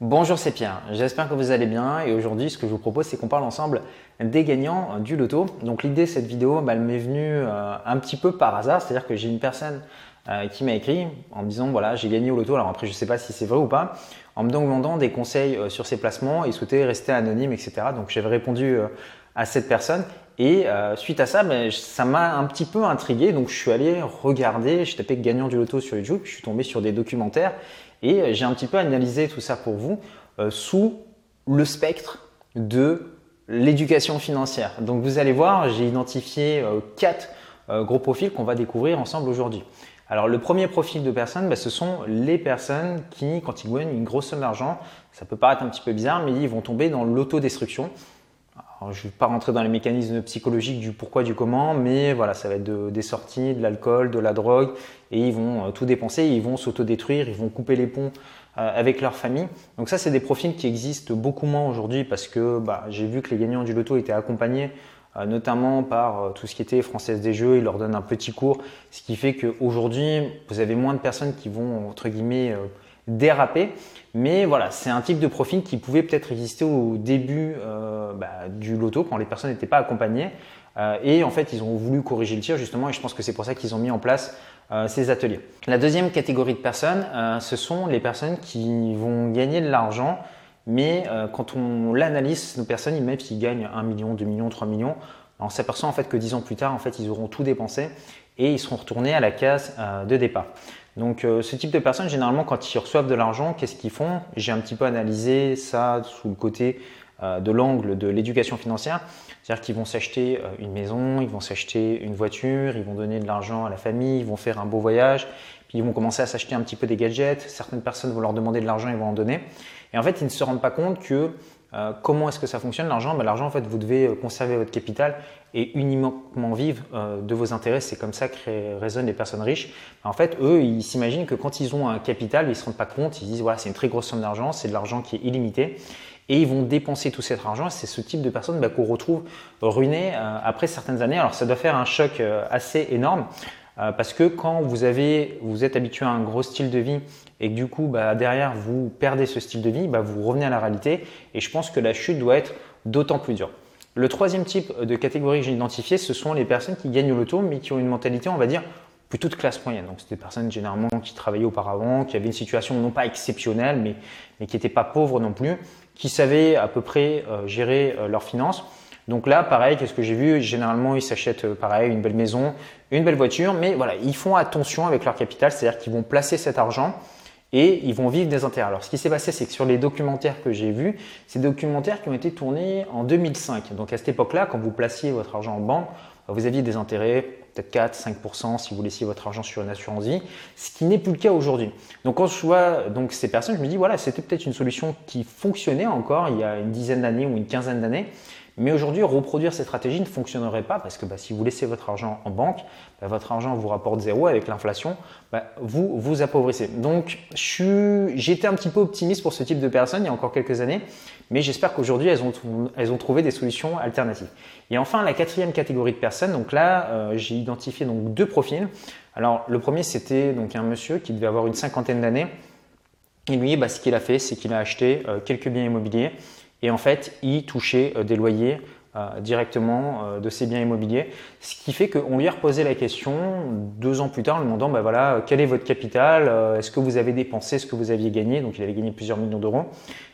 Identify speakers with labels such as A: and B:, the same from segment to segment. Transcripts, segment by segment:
A: Bonjour, c'est Pierre. J'espère que vous allez bien et aujourd'hui, ce que je vous propose, c'est qu'on parle ensemble des gagnants du loto. Donc l'idée de cette vidéo, bah, elle m'est venue euh, un petit peu par hasard, c'est-à-dire que j'ai une personne euh, qui m'a écrit en me disant voilà, j'ai gagné au loto. Alors après, je ne sais pas si c'est vrai ou pas, en me demandant des conseils euh, sur ses placements et souhaitait rester anonyme, etc. Donc j'avais répondu à cette personne et suite à ça, ben, ça m'a un petit peu intrigué. Donc je suis allé regarder, je tapé gagnant du loto sur YouTube, je suis tombé sur des documentaires et euh, j'ai un petit peu analysé tout ça pour vous euh, sous le spectre de l'éducation financière. Donc vous allez voir, j'ai identifié euh, quatre gros profils qu'on va découvrir ensemble aujourd'hui. Alors le premier profil de personnes, bah, ce sont les personnes qui, quand ils gagnent une grosse somme d'argent, ça peut paraître un petit peu bizarre, mais ils vont tomber dans l'autodestruction. Je ne vais pas rentrer dans les mécanismes psychologiques du pourquoi, du comment, mais voilà, ça va être des sorties, de l'alcool, de la drogue, et ils vont euh, tout dépenser, ils vont s'autodétruire, ils vont couper les ponts euh, avec leur famille. Donc ça, c'est des profils qui existent beaucoup moins aujourd'hui parce que bah, j'ai vu que les gagnants du loto étaient accompagnés euh, notamment par tout ce qui était Française des Jeux, ils leur donnent un petit cours, ce qui fait qu'aujourd'hui, vous avez moins de personnes qui vont, entre guillemets, déraper. Mais voilà, c'est un type de profil qui pouvait peut-être exister au début euh, bah, du loto quand les personnes n'étaient pas accompagnées. Euh, et en fait, ils ont voulu corriger le tir justement, et je pense que c'est pour ça qu'ils ont mis en place euh, ces ateliers. La deuxième catégorie de personnes, ce sont les personnes qui vont gagner de l'argent, mais quand on l'analyse, nos personnes, même s'ils gagnent 1 million, 2 millions, 3 millions, on s'aperçoit en fait que 10 ans plus tard, en fait, ils auront tout dépensé et ils seront retournés à la case de départ. Donc euh, ce type de personnes, généralement, quand ils reçoivent de l'argent, qu'est-ce qu'ils font? J'ai un petit peu analysé ça sous le côté euh, de l'angle de l'éducation financière. C'est-à-dire qu'ils vont s'acheter euh, une maison, ils vont s'acheter une voiture, ils vont donner de l'argent à la famille, ils vont faire un beau voyage, puis ils vont commencer à s'acheter un petit peu des gadgets. Certaines personnes vont leur demander de l'argent, ils vont en donner. Et en fait, ils ne se rendent pas compte que euh, comment est-ce que ça fonctionne l'argent? Ben, L'argent, en fait, vous devez euh, conserver votre capital et uniquement vivre euh, de vos intérêts. C'est comme ça que résonnent les personnes riches. En fait, eux, ils s'imaginent que quand ils ont un capital, ils ne se rendent pas compte. Ils disent, voilà, c'est une très grosse somme d'argent, c'est de l'argent qui est illimité. Et ils vont dépenser tout cet argent. C'est ce type de personnes ben, qu'on retrouve ruinées après certaines années. Alors, ça doit faire un choc assez énorme. Euh, parce que quand vous, êtes habitué à un gros style de vie et que du coup bah, derrière vous perdez ce style de vie, bah, vous revenez à la réalité et je pense que la chute doit être d'autant plus dure. Le troisième type de catégorie que j'ai identifié, ce sont les personnes qui gagnent le loto mais qui ont une mentalité, on va dire, plutôt de classe moyenne. Donc, c'est des personnes généralement qui travaillaient auparavant, qui avaient une situation non pas exceptionnelle, mais, mais qui n'étaient pas pauvres non plus, qui savaient à peu près euh, gérer euh, leurs finances. Donc là, pareil, qu'est-ce que j'ai vu? Généralement, ils s'achètent euh, pareil une belle maison, une belle voiture, mais voilà, ils font attention avec leur capital, c'est-à-dire qu'ils vont placer cet argent et ils vont vivre des intérêts. Alors, ce qui s'est passé, c'est que sur les documentaires que j'ai vus, des documentaires qui ont été tournés en 2005. Donc, à cette époque-là, quand vous placiez votre argent en banque, vous aviez des intérêts, peut-être 4, 5% si vous laissiez votre argent sur une assurance vie, ce qui n'est plus le cas aujourd'hui. Donc, quand je vois donc, ces personnes, je me dis, voilà, c'était peut-être une solution qui fonctionnait encore il y a une dizaine d'années ou une quinzaine d'années. Mais aujourd'hui, reproduire cette stratégie ne fonctionnerait pas parce que bah, si vous laissez votre argent en banque, bah, votre argent vous rapporte zéro avec l'inflation, bah, vous vous appauvrissez. Donc, j'étais un petit peu optimiste pour ce type de personnes il y a encore quelques années, mais j'espère qu'aujourd'hui, elles ont, elles ont trouvé des solutions alternatives. Et enfin, la quatrième catégorie de personnes, donc là, euh, j'ai identifié donc deux profils. Alors, le premier, c'était donc un monsieur qui devait avoir une cinquantaine d'années. Et lui, ce qu'il a fait, c'est qu'il a acheté euh, quelques biens immobiliers et en fait, il touchait euh, des loyers euh, directement euh, de ses biens immobiliers. Ce qui fait qu'on lui a reposé la question deux ans plus tard en lui demandant bah voilà, quel est votre capital Est-ce que vous avez dépensé ce que vous aviez gagné? Donc il avait gagné plusieurs millions d'euros.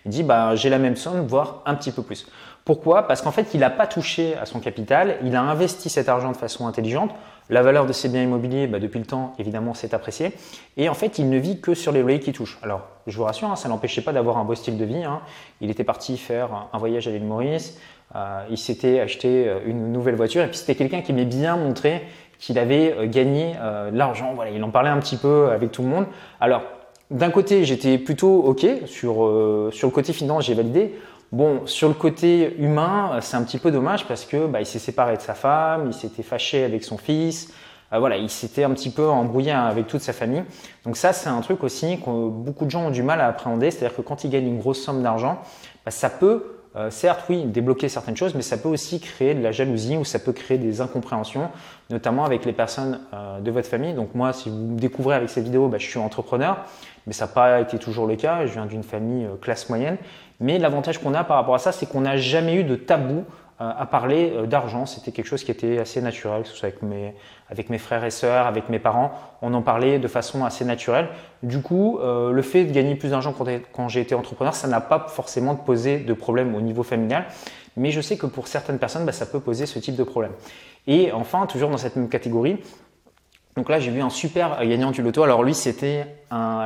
A: Il dit bah, j'ai la même somme, voire un petit peu plus. Pourquoi? Parce qu'en fait, il n'a pas touché à son capital, il a investi cet argent de façon intelligente. La valeur de ses biens immobiliers, bah, depuis le temps, évidemment, s'est appréciée. Et en fait, il ne vit que sur les loyers qui touchent. Alors, je vous rassure, hein, ça n'empêchait pas d'avoir un beau style de vie. Hein. Il était parti faire un voyage à l'île Maurice. Euh, il s'était acheté euh, une nouvelle voiture. Et puis, c'était quelqu'un qui m'ait bien montré qu'il avait euh, gagné de l'argent. Voilà, il en parlait un petit peu avec tout le monde. Alors, d'un côté, j'étais plutôt OK sur, sur le côté finance, j'ai validé. Bon, sur le côté humain, c'est un petit peu dommage parce que bah, il s'est séparé de sa femme, il s'était fâché avec son fils, euh, voilà, il s'était un petit peu embrouillé avec toute sa famille. Donc ça, c'est un truc aussi que beaucoup de gens ont du mal à appréhender, c'est-à-dire que quand ils gagnent une grosse somme d'argent, bah, ça peut euh, certes, oui, débloquer certaines choses, mais ça peut aussi créer de la jalousie ou ça peut créer des incompréhensions, notamment avec les personnes euh, de votre famille. Donc moi, si vous me découvrez avec cette vidéo, bah, je suis entrepreneur, mais ça n'a pas été toujours le cas. Je viens d'une famille euh, classe moyenne. Mais l'avantage qu'on a par rapport à ça, c'est qu'on n'a jamais eu de tabou à parler euh, d'argent. C'était quelque chose qui était assez naturel, que ce soit avec mes, frères et sœurs, avec mes parents. On en parlait de façon assez naturelle. Du coup, euh, le fait de gagner plus d'argent quand, j'ai été entrepreneur, ça n'a pas forcément posé de problème au niveau familial. Mais je sais que pour certaines personnes, bah, ça peut poser ce type de problème. Et enfin, toujours dans cette même catégorie, donc là, j'ai vu un super gagnant du loto. Alors lui, c'était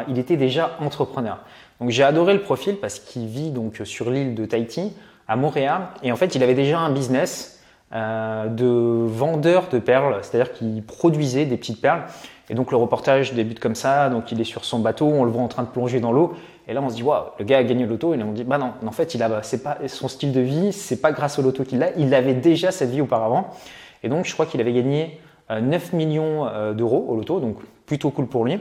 A: il était déjà entrepreneur. Donc j'ai adoré le profil parce qu'il vit donc sur l'île de Tahiti à Montréal. Et en fait, il avait déjà un business euh, de vendeur de perles, c'est-à-dire qu'il produisait des petites perles. Et donc le reportage débute comme ça, donc il est sur son bateau, on le voit en train de plonger dans l'eau, et là on se dit waouh, le gars a gagné le loto, et on dit bah non, en fait il a, c'est pas son style de vie, c'est pas grâce au loto qu'il a, il avait déjà cette vie auparavant, et donc je crois qu'il avait gagné 9 euh, millions euh, d'euros au loto, donc plutôt cool pour lui.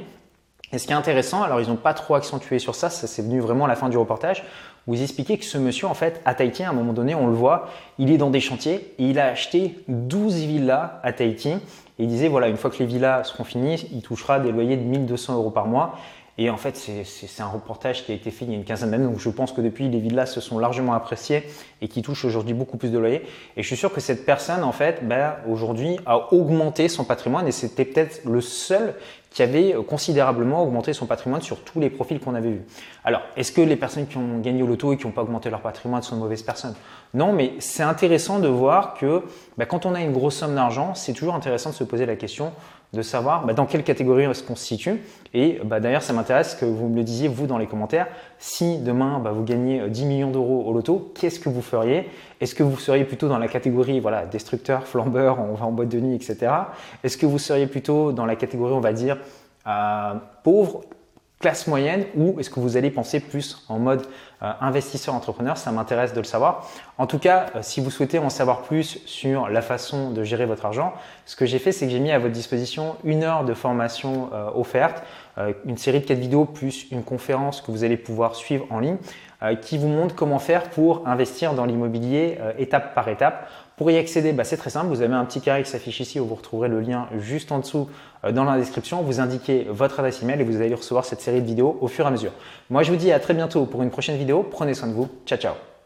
A: Et ce qui est intéressant, alors ils n'ont pas trop accentué sur ça, ça c'est venu vraiment à la fin du reportage, vous expliquez que ce monsieur, en fait, à Tahiti, à un moment donné, on le voit, il est dans des chantiers et il a acheté 12 villas à Tahiti. Et il disait, voilà, une fois que les villas seront finies, il touchera des loyers de 1200 euros par mois. Et en fait, c'est un reportage qui a été fait il y a une quinzaine d'années, donc je pense que depuis, les villas se sont largement appréciées et qui touchent aujourd'hui beaucoup plus de loyers. Et je suis sûr que cette personne, en fait, ben, aujourd'hui, a augmenté son patrimoine et c'était peut-être le seul qui avait considérablement augmenté son patrimoine sur tous les profils qu'on avait vus. Alors, est-ce que les personnes qui ont gagné au loto et qui n'ont pas augmenté leur patrimoine sont de mauvaises personnes? Non, mais c'est intéressant de voir que ben, quand on a une grosse somme d'argent, c'est toujours intéressant de se poser la question de savoir bah, dans quelle catégorie est-ce qu'on se situe. Et bah, d'ailleurs, ça m'intéresse que vous me le disiez, vous, dans les commentaires. Si demain, bah, vous gagnez 10 euh, millions d'euros au loto, qu'est-ce que vous feriez? Est-ce que vous seriez plutôt dans la catégorie voilà, destructeur, flambeur, on va en boîte de nuit, etc. Est-ce que vous seriez plutôt dans la catégorie, on va dire, euh, pauvre classe moyenne ou est-ce que vous allez penser plus en mode euh, investisseur entrepreneur? Ça m'intéresse de le savoir. En tout cas, euh, si vous souhaitez en savoir plus sur la façon de gérer votre argent, ce que j'ai fait, c'est que j'ai mis à votre disposition une heure de formation euh, offerte, une série de quatre vidéos plus une conférence que vous allez pouvoir suivre en ligne qui vous montre comment faire pour investir dans l'immobilier étape par étape pour y accéder, bah, c'est très simple. Vous avez un petit carré qui s'affiche ici où vous retrouverez le lien juste en dessous euh, dans la description. Vous indiquez votre adresse email et vous allez recevoir cette série de vidéos au fur et à mesure. Moi, je vous dis à très bientôt pour une prochaine vidéo. Prenez soin de vous. Ciao, ciao.